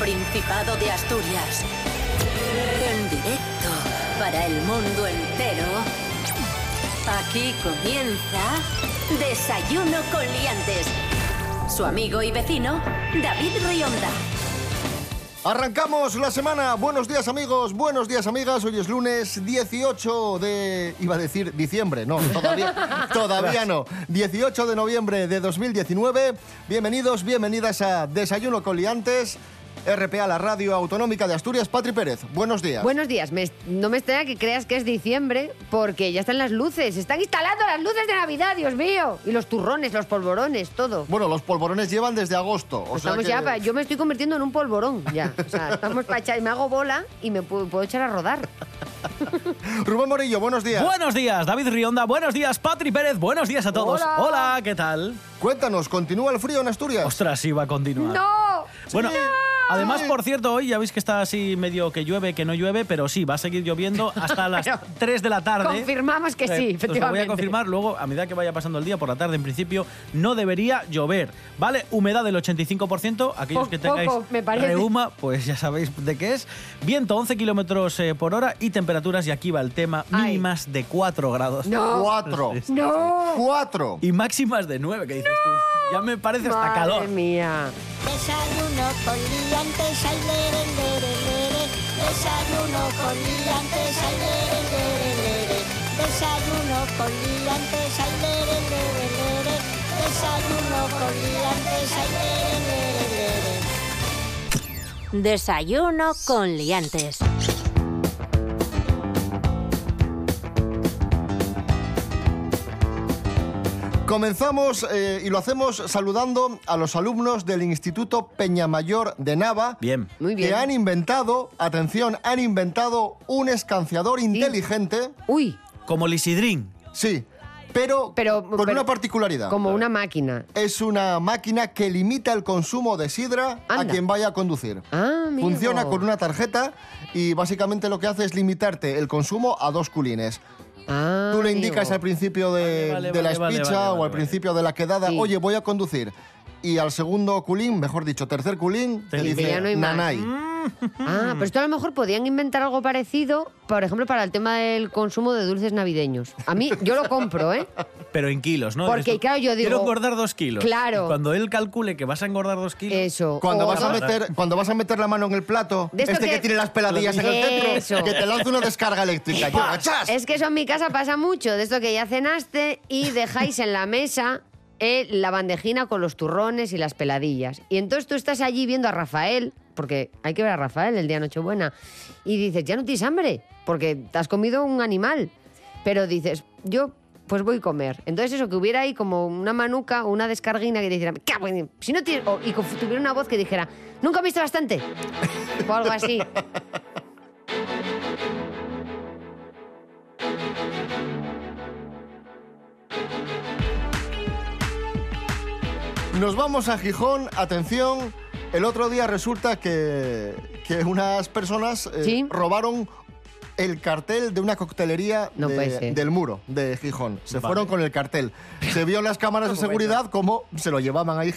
Principado de Asturias. En directo para el mundo entero. Aquí comienza Desayuno con Liantes. Su amigo y vecino, David Rionda. Arrancamos la semana. Buenos días amigos, buenos días amigas. Hoy es lunes 18 de... iba a decir diciembre, no, todavía, todavía no. 18 de noviembre de 2019. Bienvenidos, bienvenidas a Desayuno con Liantes. RPA, la radio autonómica de Asturias. Patri Pérez, buenos días. Buenos días. Me- no me extraña que creas que es diciembre porque ya están las luces. Están instalando las luces de Navidad, Dios mío. Y los turrones, los polvorones, todo. Bueno, los polvorones llevan desde agosto. O sea Estamos que- ya pa- yo me estoy convirtiendo en un polvorón ya. O sea, estamos para echar, me hago bola y me puedo, puedo echar a rodar. Rubén Morillo, buenos días. Buenos días, David Rionda. Buenos días, Patri Pérez. Buenos días a todos. Hola. ¿qué tal? Cuéntanos, ¿continúa el frío en Asturias? Ostras, sí va a continuar. ¡No! Bueno, Sí. Además, por cierto, hoy ya veis que está así medio que llueve, que no llueve, pero sí, va a seguir lloviendo hasta las Pero 3 de la tarde. confirmamos que sí, Eh, Os lo voy efectivamente. a confirmar luego, a medida que vaya pasando el día, por la tarde, en principio, no debería llover. ¿Vale? Humedad del 85%. Aquellos Po- que tengáis poco, me parece. reuma, pues ya sabéis de qué es. Viento 11 kilómetros eh, por hora y temperaturas, y aquí va el tema, Ay. mínimas de 4 grados. No. Cuatro. ¡No! Cuatro. Y máximas de 9, que dices tú. Ya me parece hasta Madre calor. mía. Desayuno con liantes, ay, lere, lere, lere. Desayuno con liantes, ay, lere, lere, lere. Desayuno con liantes, ay, lere, lere, lere. Desayuno con liantes, ay, lere, lere, lere. Desayuno con Liantes. Comenzamos eh, y lo hacemos saludando a los alumnos del Instituto Peñamayor de Nava. Bien. Muy bien. Que han inventado, atención, han inventado un escanciador inteligente. Uy, Como Lisidrín. Sí, pero, Pero- con pero- una particularidad. como una máquina. Es una máquina que limita el consumo de sidra a quien vaya a conducir. Ah, amigo. Funciona con una tarjeta y básicamente lo que hace es limitarte el consumo a dos culines. Ah, Tú le amigo. indicas al principio de, Vale, vale, de la vale, vale, espicha vale, o al vale. principio de la quedada, Sí. oye, voy a conducir. Y al segundo culín, mejor dicho, tercer culín, te dice, no nanay. Ah, pero esto a lo mejor podían inventar algo parecido, por ejemplo, para el tema del consumo de dulces navideños. A mí, yo lo compro, ¿eh? Pero en kilos, ¿no? Porque, claro, yo digo- Quiero engordar dos kilos. Claro. Y cuando él calcule que vas a engordar dos kilos. Eso. Cuando O vas, a meter, cuando vas a meter la mano en el plato, este que... que- tiene las peladillas en el Eso. centro, que te lanza una descarga eléctrica. ¡chas! Es que eso en mi casa pasa mucho, de esto que ya cenaste y dejáis en la mesa eh, la bandejina con los turrones y las peladillas. Y entonces tú estás allí viendo a Rafael, porque hay que ver a Rafael el día Nochebuena, y dices, ya no tienes hambre, porque te has comido un animal. Pero dices, yo pues voy a comer. Entonces eso, que hubiera ahí como una manuca o una descarguina que dijera, "Me cago en- si no tienes... o- y tuviera una voz que dijera, ¿nunca viste bastante? O algo así. Nos vamos a Gijón, atención. El otro día resulta que, que unas personas eh, Sí. robaron el cartel de una coctelería No de- del muro de Gijón. Se Vale. fueron con el cartel. Se vio en las cámaras de seguridad cómo se lo llevaban ahí.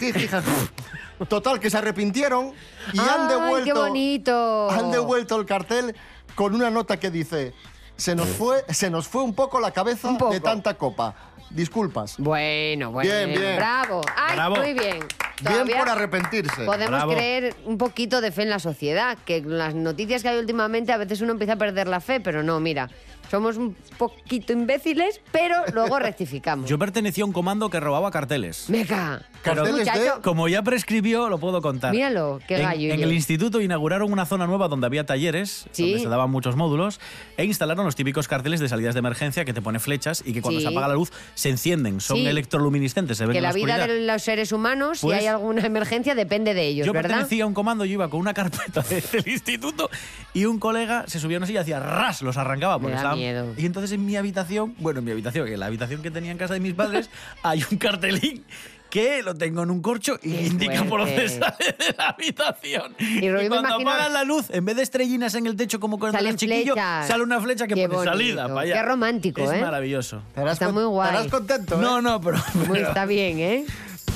Total, que se arrepintieron y han ¡Ay, devuelto, qué bonito! han devuelto el cartel con una nota que dice se nos fue, se nos fue un poco la cabeza poco. de tanta copa. Disculpas. Bueno, bueno. Bien, bien. Bravo. Ay, Bravo. muy bien. Bien por arrepentirse. Podemos Bravo. creer un poquito de fe en la sociedad, que con las noticias que hay últimamente a veces uno empieza a perder la fe, pero no, mira, somos un poquito imbéciles, pero luego rectificamos. Yo pertenecía a un comando que robaba carteles. Meca. Carteles de- muchacho, Como ya prescribió, lo puedo contar. Míralo, qué gallo En yo. el instituto inauguraron una zona nueva donde había talleres, Sí. donde se daban muchos módulos, e instalaron los típicos carteles de salidas de emergencia que te pone flechas y que cuando Sí. se apaga la luz se encienden. Son Sí. electroluminiscentes, se ven que en la la vida oscuridad. de los seres humanos, Pues- si hay alguna emergencia, depende de ellos, Yo ¿verdad? pertenecía a un comando, yo iba con una carpeta de- del instituto y un colega se subía a una silla y hacía ras, los arrancaba. porque estaban- miedo. Y entonces en mi habitación, bueno, en mi habitación, en la habitación que tenía en casa de mis padres, hay un cartelín que lo tengo en un corcho y Qué indica por dónde sale de la habitación. Y Y, cuando imagino- apagan la luz, en vez de estrellinas en el techo como con Salen el chiquillo, flechas. sale una flecha que Qué pone bonito. salida para allá. Qué romántico, es ¿eh? maravilloso. Estarás Está con- muy guay. Estarás contento, ¿eh? No, no, pero... Muy, pero- está bien, ¿eh?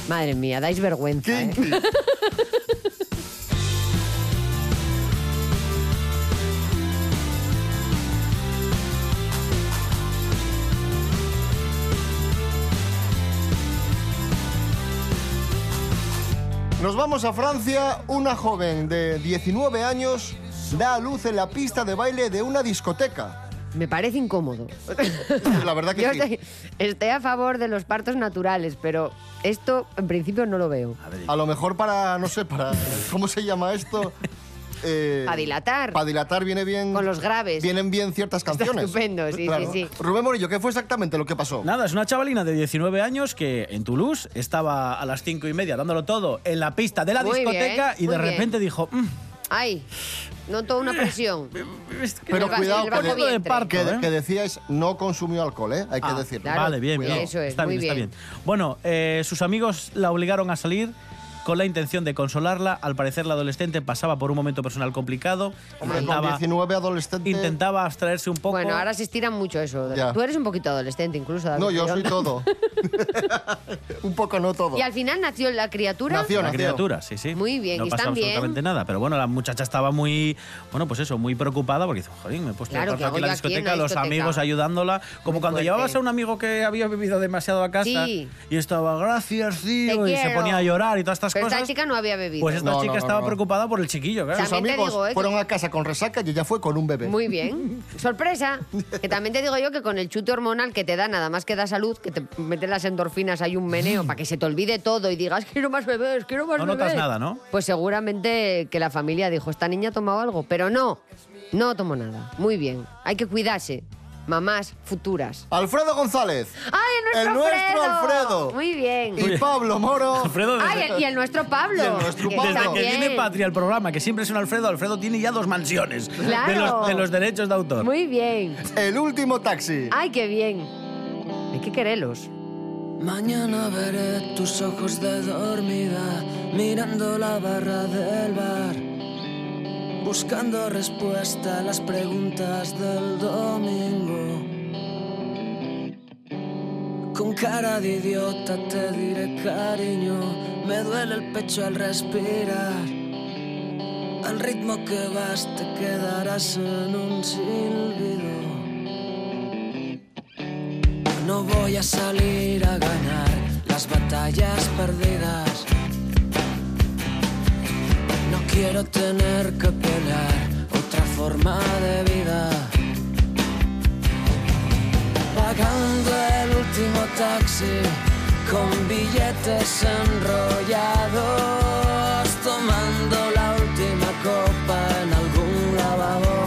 Madre mía, dais vergüenza, ¿eh? Nos vamos a Francia. Una joven de 19 años da a luz en la pista de baile de una discoteca. Me parece incómodo. La verdad que Yo sí. estoy, estoy a favor de los partos naturales, pero esto en principio no lo veo. A ver, A lo mejor para, no sé, para... ¿Cómo se llama esto? Eh, Para dilatar. Para dilatar viene bien... Con los graves. Vienen bien ciertas Está canciones. estupendo, sí, sí, sí. Rubén Morillo, ¿qué fue exactamente lo que pasó? Nada, es una chavalina de 19 años que en Toulouse estaba a las 5 y media dándolo todo en la pista de la Muy discoteca bien, y de bien. repente dijo... "Mm, Ay, noto una presión. es que Pero cuidado, que, de vientre. parto, que, ¿eh? que decíais no consumió alcohol, ¿eh? Hay que Ah, decirlo. claro. Vale, bien, bien. Eso es, está muy bien, está bien. bien. Bueno, eh, sus amigos la obligaron a salir con la intención de consolarla. Al parecer, la adolescente pasaba por un momento personal complicado. Hombre, con Intentaba, 19 adolescentes... intentaba abstraerse un poco. Bueno, ahora se estira mucho eso. Ya. Tú eres un poquito adolescente incluso, David. No, yo soy todo. un poco no todo. Y al final nació la criatura. Nació, nació. criatura, sí, sí. Muy bien, no y pasa están bien. absolutamente nada. Pero bueno, la muchacha estaba muy, bueno, pues eso, muy preocupada porque dice, joder, me he puesto Claro, de ¿qué paso hago aquí en la en discoteca, la los discoteca? amigos ayudándola. Como Muy cuando fuerte. llevabas a un amigo que había bebido demasiado a casa Sí. y estaba, gracias, tío, Te y se ponía a llorar y todas estas Pero cosas. esta chica no había bebido. Pues esta No, chica no, no, estaba no. preocupada por el chiquillo, claro. Sus También te amigos digo, ¿eh? fueron a casa con resaca y ella fue con un bebé. Muy bien. Sorpresa. Que también te digo yo que con el chute hormonal que te da, nada más que da salud, que te meten las endorfinas, hay un meneo para que se te olvide todo y digas, quiero más bebés, quiero más No bebés. notas nada, ¿no? Pues seguramente que la familia dijo, esta niña ha tomado algo. Pero no, no tomó nada. Muy bien. Hay que cuidarse. Mamás futuras. Alfredo González. ¡Ay, el El nuestro, nuestro Alfredo. Muy bien. Y Pablo Moro. Alfredo, desde, Ay, y el nuestro Pablo. Y el nuestro Pablo. desde que viene Patria al programa, que siempre es un Alfredo, Alfredo tiene ya dos mansiones Claro. de, los, de los derechos de autor. Muy bien. El último taxi. Ay, qué bien. Hay que quererlos. Mañana veré tus ojos de dormida mirando la barra del bar, buscando respuesta a las preguntas del domingo. Con cara de idiota te diré cariño, me duele el pecho al respirar. Al ritmo que vas te quedarás en un silbido. No voy a salir a ganar las batallas perdidas. Quiero tener que pelear otra forma de vida. Pagando el último taxi con billetes enrollados, tomando la última copa en algún lavabo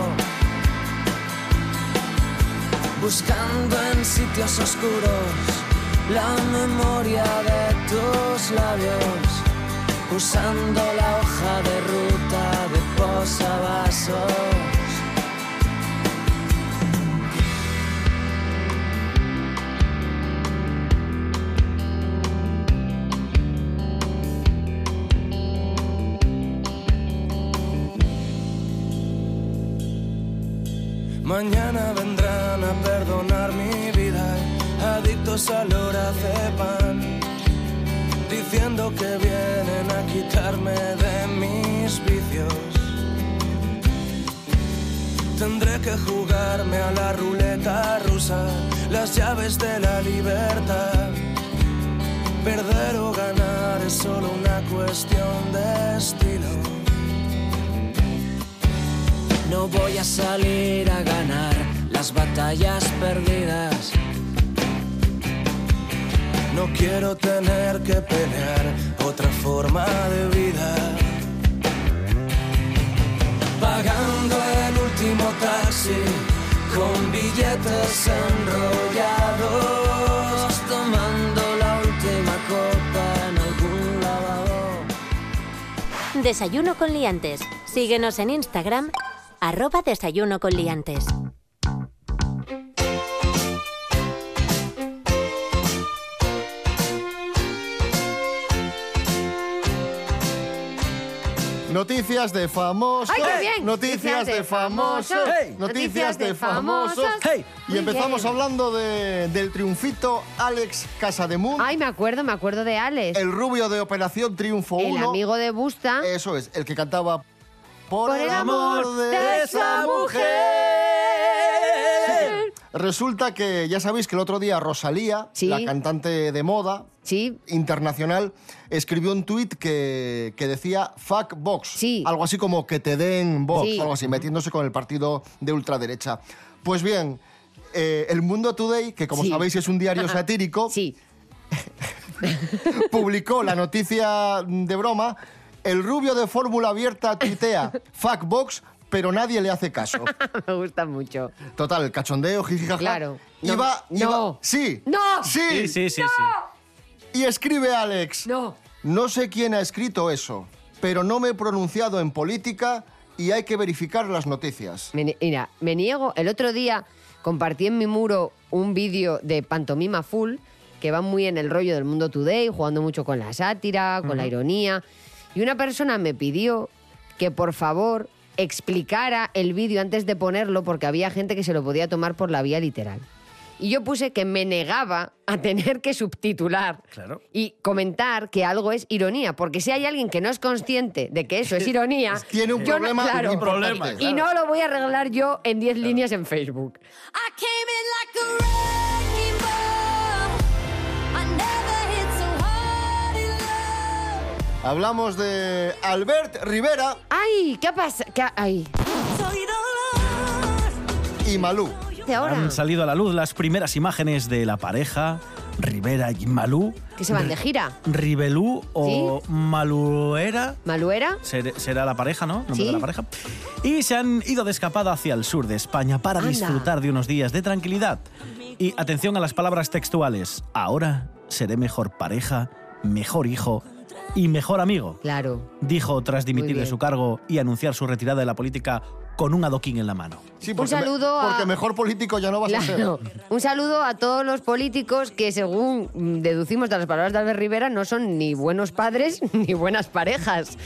buscando en sitios oscuros la memoria de tus labios, usando la hoja de ruta de posavasos. Mañana vendrán a perdonar mi vida, adictos al pan, diciendo que vienen a quitarme de mis vicios. Tendré que jugarme a la ruleta rusa, las llaves de la libertad. Perder o ganar es solo una cuestión de estilo. No voy a salir a ganar las batallas perdidas. No quiero tener que pelear otra forma de vida. Pagando el último taxi con billetes enrollados, tomando la última copa en algún lavabo. Desayuno con liantes. Síguenos en Instagram, arroba desayuno con liantes. Noticias de famosos. ¡Ay, qué bien! Noticias de famosos. Hey. Noticias de famosos. Hey. Y empezamos bien. hablando de- del triunfito Alex Casademunt, Ay, me acuerdo, me acuerdo de Alex. el rubio de Operación Triunfo El 1. amigo de Busta. Eso es, el que cantaba Por, Por el amor de esa mujer. Resulta que ya sabéis que el otro día Rosalía, Sí. la cantante de moda, Sí. internacional escribió un tuit que, que decía fuck Vox. Sí. Algo así como que te den Vox, Sí. algo así, metiéndose con el partido de ultraderecha. Pues bien, eh, el Mundo Today, que como Sí. sabéis es un diario satírico, Sí. publicó la noticia de broma. El rubio de fórmula abierta tuitea fuck Vox, pero nadie le hace caso. Me gusta mucho. Total, el cachondeo, jijijaja. Claro. No, Iba, iba- no. Sí. ¡No! Sí. Sí, sí, sí, sí. Y escribe Alex. No. No sé quién ha escrito eso, pero no me he pronunciado en política y hay que verificar las noticias. Me mira, me niego. El otro día compartí en mi muro un vídeo de Pantomima Full que va muy en el rollo del mundo today, jugando mucho con la sátira, con la ironía. Y una persona me pidió que por favor explicara el vídeo antes de ponerlo porque había gente que se lo podía tomar por la vía literal. Y yo puse que me negaba a tener que subtitular Claro. y comentar que algo es ironía, porque si hay alguien que no es consciente de que eso es ironía, Tiene un yo no- problema claro, problema, y no lo voy a arreglar yo en 10 líneas en Facebook. Hablamos de Albert Rivera ¡Ay! ¿Qué pasa? ¿Qué ¡Ay! Y Malú. Han salido a la luz las primeras imágenes de la pareja, Rivera y Malú. Que se van de gira. Ribelú o Maluera. ¿Maluera? Ser- Será la pareja, ¿no? Nombre Sí. de la pareja. Y se han ido de escapada hacia el sur de España para Anda. disfrutar de unos días de tranquilidad. Y atención a las palabras textuales. Ahora seré mejor pareja, mejor hijo y mejor amigo. Claro. Dijo tras dimitir de su cargo y anunciar su retirada de la política con un adoquín en la mano. Sí, Un porque me- saludo a- Porque mejor político ya no vas a ser. Un saludo a todos los políticos que, según deducimos de las palabras de Albert Rivera, no son ni buenos padres ni buenas parejas.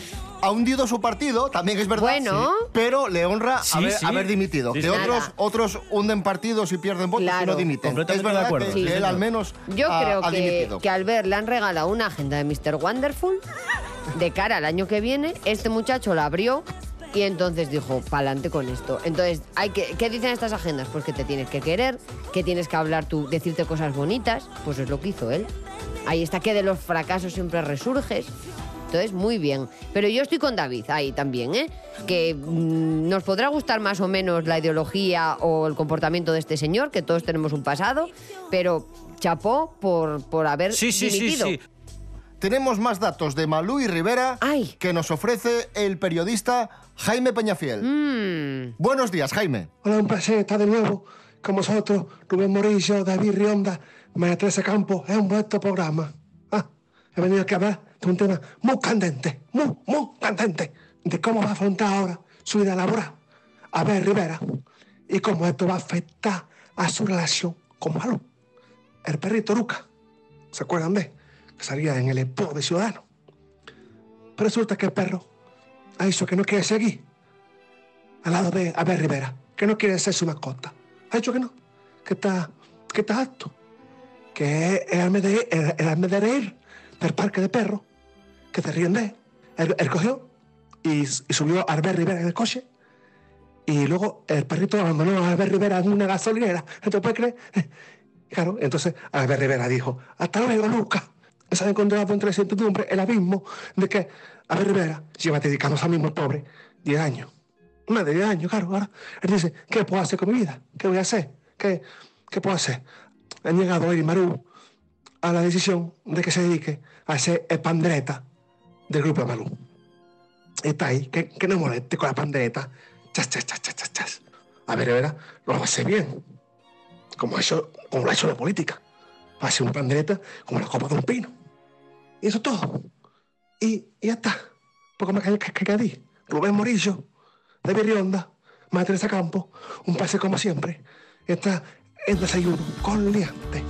Ha hundido su partido, también es verdad. Bueno. sí, pero le honra Sí, haber, sí. haber dimitido. Sí, que otros, otros hunden partidos y pierden votos y Claro. no dimiten. Es verdad de acuerdo. que, Sí, que él al menos Yo ha, creo ha que, dimitido. que Albert le han regalado una agenda de Mr. Wonderful de cara al año que viene. Este muchacho la abrió y entonces dijo, pa'lante con esto. Entonces, hay que, ¿qué dicen estas agendas? Pues que te tienes que querer, que tienes que hablar tú, decirte cosas bonitas. Pues es lo que hizo él. Ahí está que de los fracasos siempre resurges. Entonces, muy bien. Pero yo estoy con David ahí también, ¿eh? Que mm, nos podrá gustar más o menos la ideología o el comportamiento de este señor, que todos tenemos un pasado, pero chapó por, por haber Sí, sí, sí, dimitido. sí. Tenemos más datos de Malú y Rivera Ay. que nos ofrece el periodista Jaime Peñafiel. Mm, Buenos días, Jaime. Hola, un placer estar de nuevo con vosotros, Rubén Morillo, David Rionda, María Teresa Campos. Es un buen programa. Ah, he venido aquí a hablar de un tema muy candente, muy, muy candente, de cómo va a afrontar ahora su vida laboral a ver Rivera y cómo esto va a afectar a su relación con Malú. El perrito Luca, ¿se acuerdan de? Salía en el Expo de Ciudadanos. Pero resulta que el perro ha dicho que no quiere seguir al lado de Abel Rivera, que no quiere ser su mascota. Ha dicho que no, que está, que está que es el alma de, reír del parque de perros, que se ríen de él. Él, cogió y, subió a Albert Rivera en el coche y luego el perrito abandonó a Albert Rivera en una gasolinera. ¿Esto puede creer? Claro, entonces Albert Rivera dijo, hasta luego, Lucas. Se ha encontrado entre la incertidumbre el abismo de que Albert Rivera lleva dedicándose a mismo el pobre 10 años. Más de 10 años, claro. Ahora él dice, ¿qué puedo hacer con mi vida? ¿Qué voy a hacer? ¿Qué, qué puedo hacer? Han llegado él y a la decisión de que se dedique a ser el pandreta del grupo de Malú. Está ahí, que, que no moleste con la pandereta. Chas, chas, chas, chas, chas. A ver, verá, lo va a hacer bien. Como, hecho, como lo ha hecho la política. Va a ser un pandereta como la copa de un pino. Y eso es todo. Y, y ya está. Poco más que, que, que añadir. Rubén Morillo, David Rionda, María Teresa Campos, un pase como siempre. Está en desayuno con liante.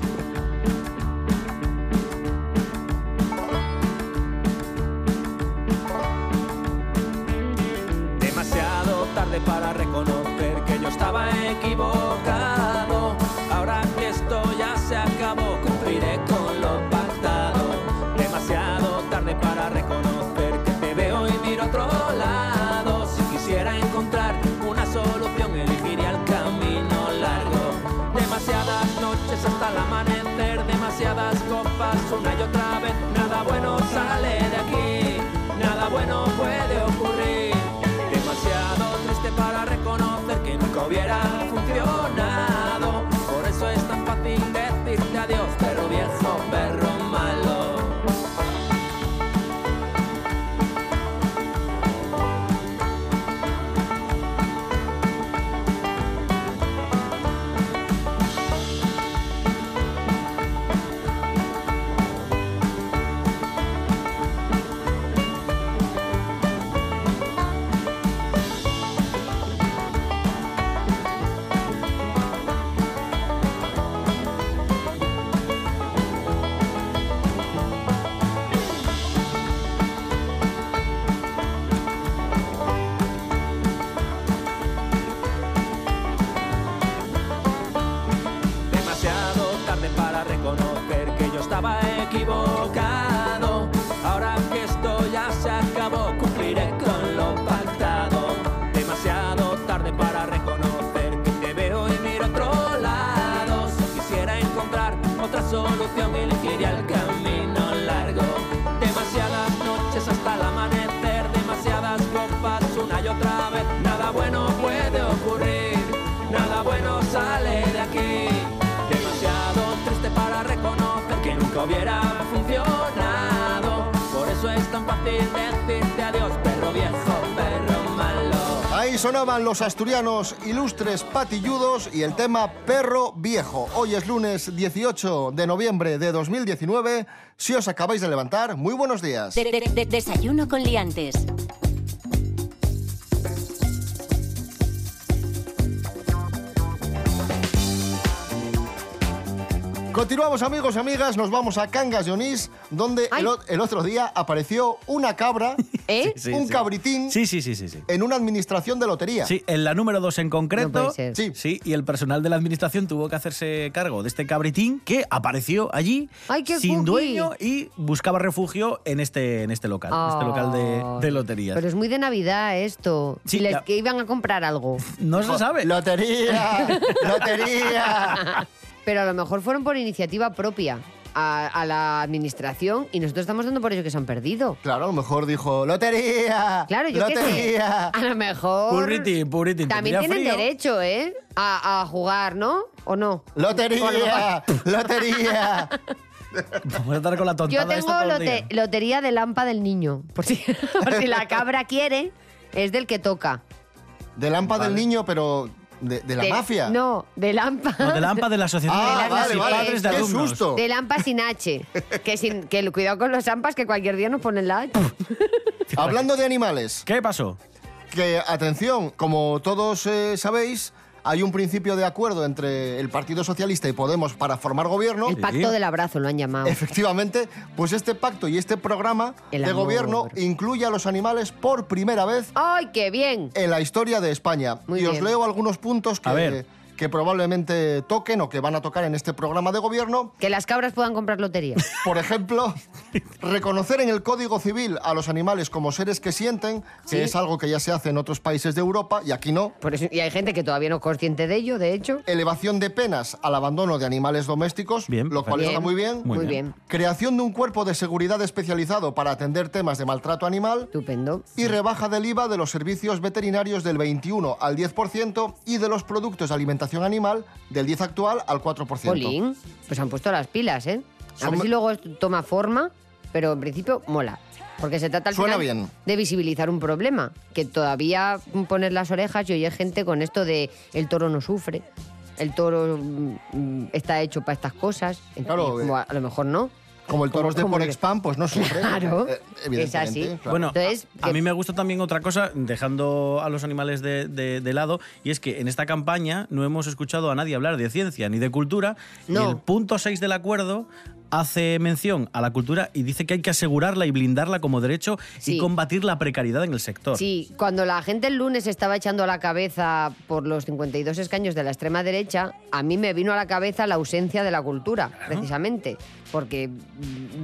Sale de aquí. Demasiado triste para reconocer que nunca hubiera funcionado. Por eso es tan fácil decirte adiós, perro viejo, perro malo. Ahí sonaban los asturianos ilustres patilludos y el tema Perro Viejo. Hoy es lunes 18 de noviembre de 2019. Si os acabáis de levantar, muy buenos días. De- de- de- desayuno con liantes. Continuamos amigos y amigas, nos vamos a Cangas de Onís, donde el, el otro día apareció una cabra, ¿Eh? Sí, un sí. cabritín, Sí, sí, sí, sí. sí. en una administración de lotería. Sí, en la número 2 en No concreto. puede ser. Sí. Sí, y el personal de la administración tuvo que hacerse cargo de este cabritín que apareció allí Ay, qué sin cookie. dueño y buscaba refugio en este, en este local, este local de, de loterías. Pero es muy de Navidad esto. Sí, Si les ya. que iban a comprar algo. No se sabe. Lotería, lotería. Pero a lo mejor fueron por iniciativa propia a, a la administración y nosotros estamos dando por ello que se han perdido. Claro, a lo mejor dijo lotería. Claro, yo qué sé. lotería. A lo mejor. Purritín, purritín. También tienen frío. derecho, ¿eh? A, a jugar, ¿no? ¿O no? Lotería, lotería. Vamos a estar con la tontada Yo tengo esta lote- lotería de lampa del niño. Por si, por si la cabra quiere, es del que toca. De lámpara del niño, pero de, de la De- mafia. No, de lampa. No, de Lampa de la Asociación Ah, de la vale, vale. Padres de Qué Alumnos. susto. De lampa sin H. Que, sin, que el- cuidado con los ampas que cualquier día nos ponen la H. Hablando de animales, ¿Qué pasó? que atención, como todos eh, sabéis, hay un principio de acuerdo entre el Partido Socialista y Podemos para formar gobierno. El pacto del abrazo lo han llamado. Efectivamente, pues este pacto y este programa El de amor. gobierno incluye a los animales por primera vez ¡Ay, qué bien! en la historia de España. Muy y os leo algunos puntos A ver. Que, probablemente toquen o que van a tocar en este programa de gobierno. Que las cabras puedan comprar lotería. Por ejemplo, reconocer en el Código Civil a los animales como seres que sienten, que Sí. es algo que ya se hace en otros países de Europa y aquí no. Por eso, y hay gente que todavía no es consciente de ello, de hecho. Elevación de penas al abandono de animales domésticos, Bien, lo cual está muy bien. Muy Muy, bien. bien. Creación de un cuerpo de seguridad especializado para atender temas de maltrato animal. Estupendo. Y rebaja del IVA de los servicios veterinarios del 21 al 10% y de los productos de alimentación animal del 10 actual al 4%. Polín. Pues han puesto las pilas, ¿eh? A Son- ver si luego toma forma, pero en principio mola. Porque se trata al Suena final bien. de visibilizar un problema. Que todavía pones las orejas y oye gente con esto de el toro no sufre. El toro mm, mm, está hecho para estas cosas. Claro, como a, a lo mejor no. Como el toro es de Porexpan, pues no sufre. Claro, Eh, es así. claro. Bueno, Entonces, a, mí me gusta también otra cosa, dejando a los animales de, de- de lado, y es que en esta campaña no hemos escuchado a nadie hablar de ciencia ni de cultura. No. Y el punto 6 del acuerdo hace mención a la cultura y dice que hay que asegurarla y blindarla como derecho Sí. y combatir la precariedad en el sector. Sí, cuando la gente el lunes estaba echando a la cabeza por los 52 escaños de la extrema derecha, a mí me vino a la cabeza la ausencia de la cultura, precisamente. Porque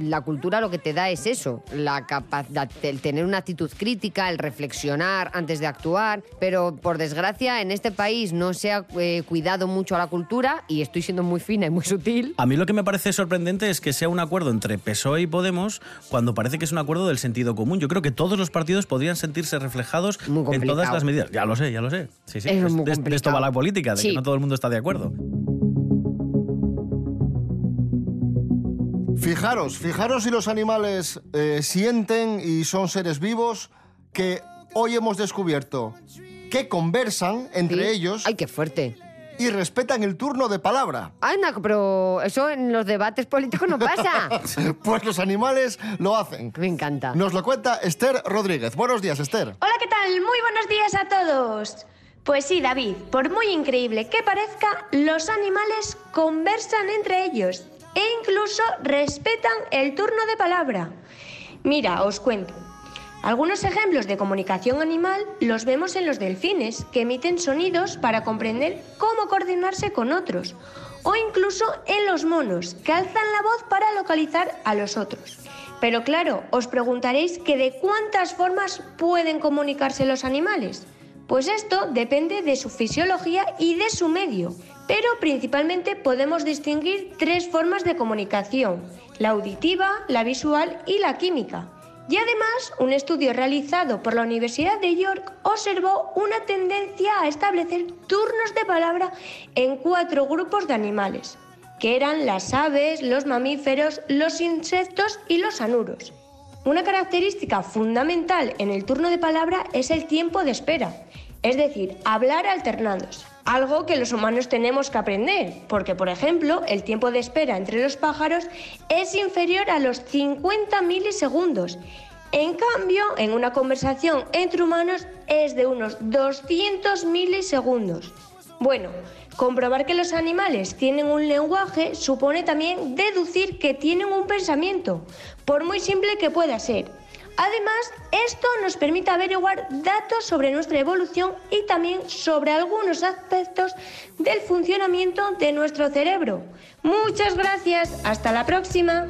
la cultura lo que te da es eso, la capacidad, el tener una actitud crítica, el reflexionar antes de actuar, pero por desgracia en este país no se ha eh, cuidado mucho a la cultura y estoy siendo muy fina y muy sutil. A mí lo que me parece sorprendente es que sea un acuerdo entre PSOE y Podemos cuando parece que es un acuerdo del sentido común. Yo creo que todos los partidos podrían sentirse reflejados en todas las medidas. Ya lo sé, ya lo sé. Sí, sí. Es Es- muy de, de esto va la política, de Sí. que no todo el mundo está de acuerdo. Fijaros, fijaros si los animales eh, sienten y son seres vivos que hoy hemos descubierto que conversan entre Sí. ellos Ay, qué fuerte. y respetan el turno de palabra. Anda, pero eso en los debates políticos no pasa. Pues los animales lo hacen. Me encanta. Nos lo cuenta Esther Rodríguez. Buenos días, Esther. Hola, ¿qué tal? Muy buenos días a todos. Pues sí, David, por muy increíble que parezca, los animales conversan entre ellos e incluso respetan el turno de palabra. Mira, os cuento. Algunos ejemplos de comunicación animal los vemos en los delfines, que emiten sonidos para comprender cómo coordinarse con otros, o incluso en los monos, que alzan la voz para localizar a los otros. Pero claro, os preguntaréis que de cuántas formas pueden comunicarse los animales. Pues esto depende de su fisiología y de su medio, pero principalmente podemos distinguir tres formas de comunicación, la auditiva, la visual y la química. Y además, un estudio realizado por la Universidad de York observó una tendencia a establecer turnos de palabra en cuatro grupos de animales, que eran las aves, los mamíferos, los insectos y los anuros. Una característica fundamental en el turno de palabra es el tiempo de espera, es decir, hablar alternándose. Algo que los humanos tenemos que aprender, porque por ejemplo, el tiempo de espera entre los pájaros es inferior a los 50 milisegundos. En cambio, en una conversación entre humanos es de unos 200 milisegundos. Bueno, comprobar que los animales tienen un lenguaje supone también deducir que tienen un pensamiento, por muy simple que pueda ser. Además, esto nos permite averiguar datos sobre nuestra evolución y también sobre algunos aspectos del funcionamiento de nuestro cerebro. Muchas gracias, hasta la próxima.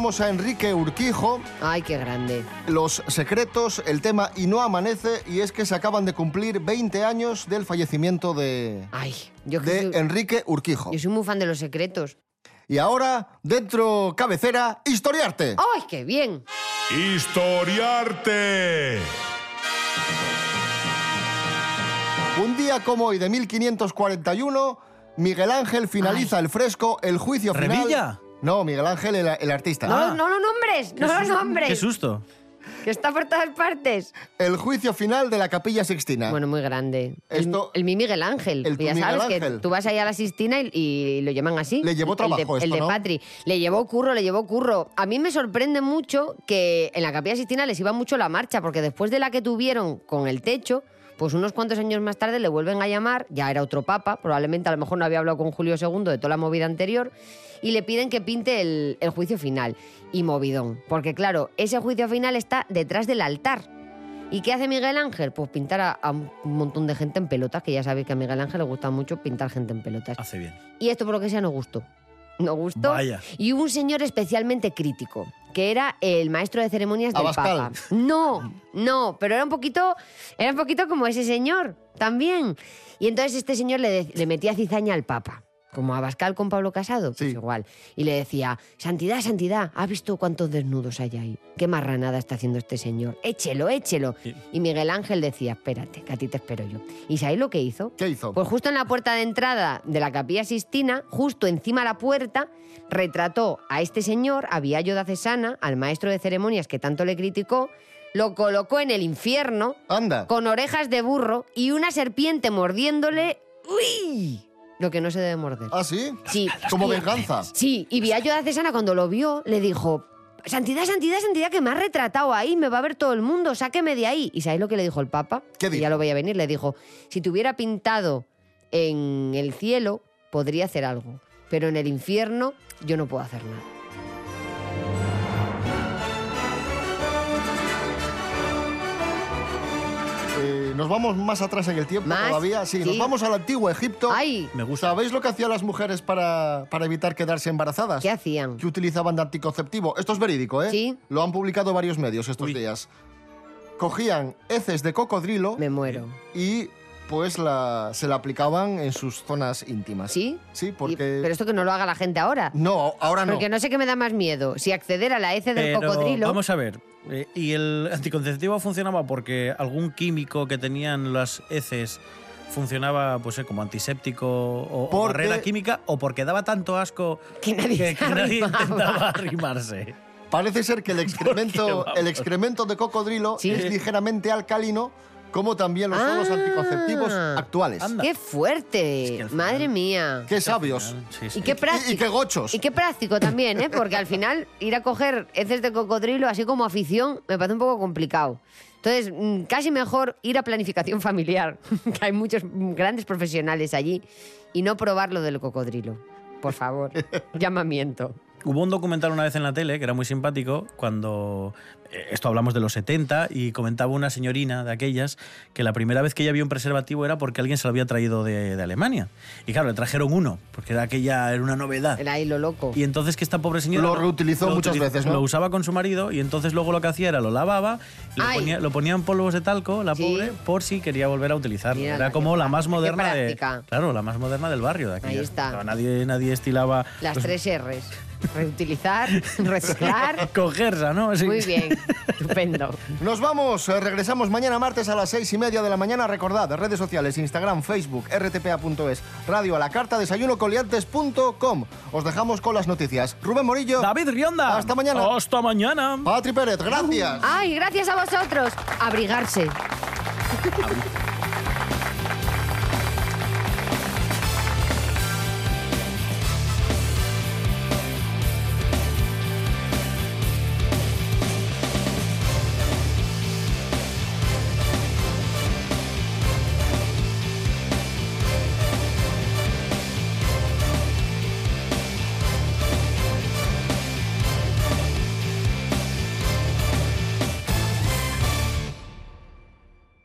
A Enrique Urquijo, Ay, qué grande. Los Secretos, el tema Y no amanece, y es que se acaban de cumplir 20 años del fallecimiento de, Ay, yo de soy, Enrique Urquijo. yo soy muy fan de los secretos. Y ahora, dentro cabecera, historiarte. ¡Ay, qué bien! Historiarte. Un día como hoy de 1541, Miguel Ángel finaliza el fresco El juicio final. ¿Revilla? No, Miguel Ángel, el, el artista. No, no lo nombres, no lo Qué nombres. susto. Que está por todas partes. El juicio final de la Capilla Sixtina. Bueno, muy grande. Esto- el, el mi Miguel Ángel. El tu ya Miguel sabes que Ángel. tú vas ahí a la Sistina y, y lo llaman así. Le llevó El trabajo de, esto, El de ¿no? Patri. Le llevó curro, le llevó curro. A mí me sorprende mucho que en la Capilla Sistina les iba mucho la marcha, porque después de la que tuvieron con el techo, pues unos cuantos años más tarde le vuelven a llamar, ya era otro papa, probablemente a lo mejor no había hablado con Julio II de toda la movida anterior, y le piden que pinte el, el juicio final. Y movidón, porque claro, ese juicio final está detrás del altar. ¿Y qué hace Miguel Ángel? Pues pintar a, a un montón de gente en pelotas, que ya sabéis que a Miguel Ángel le gusta mucho pintar gente en pelotas. Hace bien. Y esto por lo que sea no gustó. No gustó. Vaya. Y hubo un señor especialmente crítico, que era el maestro de ceremonias del Abascal. Papa. No, no, pero era un poquito, era un poquito como ese señor también. Y entonces este señor le, de- le metía cizaña al Papa. Como Abascal con Pablo Casado, pues Sí. igual. Y le decía, Santidad, Santidad, ¿has visto cuántos desnudos hay ahí? ¿Qué marranada está haciendo este señor? Échelo, échelo. Sí. Y Miguel Ángel decía, espérate, que a ti te espero yo. ¿Y sabéis lo que hizo? ¿Qué hizo? Pues justo en la puerta de entrada de la capilla Sistina, justo encima de la puerta, retrató a este señor, a Viallo da Cesana, al maestro de ceremonias que tanto le criticó, lo colocó en el infierno, Anda. con orejas de burro y una serpiente mordiéndole. ¡Uy! Lo que no se debe morder. ¿Ah, sí? Sí. Como venganza. Sí, y Viallo da Cesana cuando lo vio le dijo, Santidad, santidad, santidad, que me has retratado ahí, me va a ver todo el mundo, sáqueme de ahí. ¿Y sabéis lo que le dijo el Papa? ¿Qué Que dijo? ya lo veía venir, le dijo, si te hubiera pintado en el cielo, podría hacer algo, pero en el infierno yo no puedo hacer nada. Nos vamos más atrás en el tiempo ¿Más? todavía. Sí, nos vamos al antiguo Egipto. ¡Ay! Me gusta. ¿Sabéis lo que hacían las mujeres para, para evitar quedarse embarazadas? ¿Qué hacían? que utilizaban de anticonceptivo. Esto es verídico, ¿eh? Sí. Lo han publicado varios medios estos Uy. días. Cogían heces de cocodrilo Me muero. y pues la, se la aplicaban en sus zonas íntimas. ¿Sí? Sí, Y- porque... pero esto que no lo haga la gente ahora. No, ahora no. Porque no sé qué me da más miedo, si acceder a la hece del Pero cocodrilo. vamos a ver. eh, ¿Y el anticonceptivo funcionaba porque algún químico que tenían las heces funcionaba pues eh, como antiséptico o, o Porque- barrera química o porque daba tanto asco Que nadie que, nadie intentaba arrimarse? Parece ser que el excremento, el excremento de cocodrilo Sí. es ligeramente alcalino, como también lo son los Ah. anticonceptivos actuales. Anda. ¡Qué fuerte! Es que al final- Madre mía. Qué sabios. Sí, sí. Y qué práctico. Y, y qué gochos. Y qué práctico también, ¿eh? Porque al final ir a coger heces de cocodrilo así como afición me parece un poco complicado. Entonces, mm, casi mejor ir a planificación familiar, que hay muchos grandes profesionales allí, y no probar lo del cocodrilo. Por favor, llamamiento. Hubo un documental una vez en la tele que era muy simpático cuando esto hablamos de los 70 y comentaba una señorina de aquellas que la primera vez que ella vio un preservativo era porque alguien se lo había traído de, de Alemania. Y claro, le trajeron uno, porque era aquella era una novedad. Era ahí lo loco. Y entonces que esta pobre señora Lo reutilizó muchas veces, ¿no? Lo usaba con su marido y entonces luego lo que hacía era lo lavaba, lo ponía, lo ponía en polvos de talco, la Sí. pobre, por si quería volver a utilizarlo. Era como la más moderna de. Claro, la más moderna del barrio de aquí. Ahí está. Nadie nadie estilaba Las pues, tres R's. Reutilizar, reciclar. cogersa, ¿no? Sí. Muy bien, estupendo. Nos vamos, eh, regresamos mañana martes a las seis y media de la mañana. Recordad, redes sociales, Instagram, Facebook, rtpa.es, radio a la carta, desayunocoliantes.com. Os dejamos con las noticias. Rubén Morillo. David Rionda. Hasta mañana. Hasta mañana. Patri Pérez, gracias. Ay, gracias a vosotros. Abrigarse. Abri-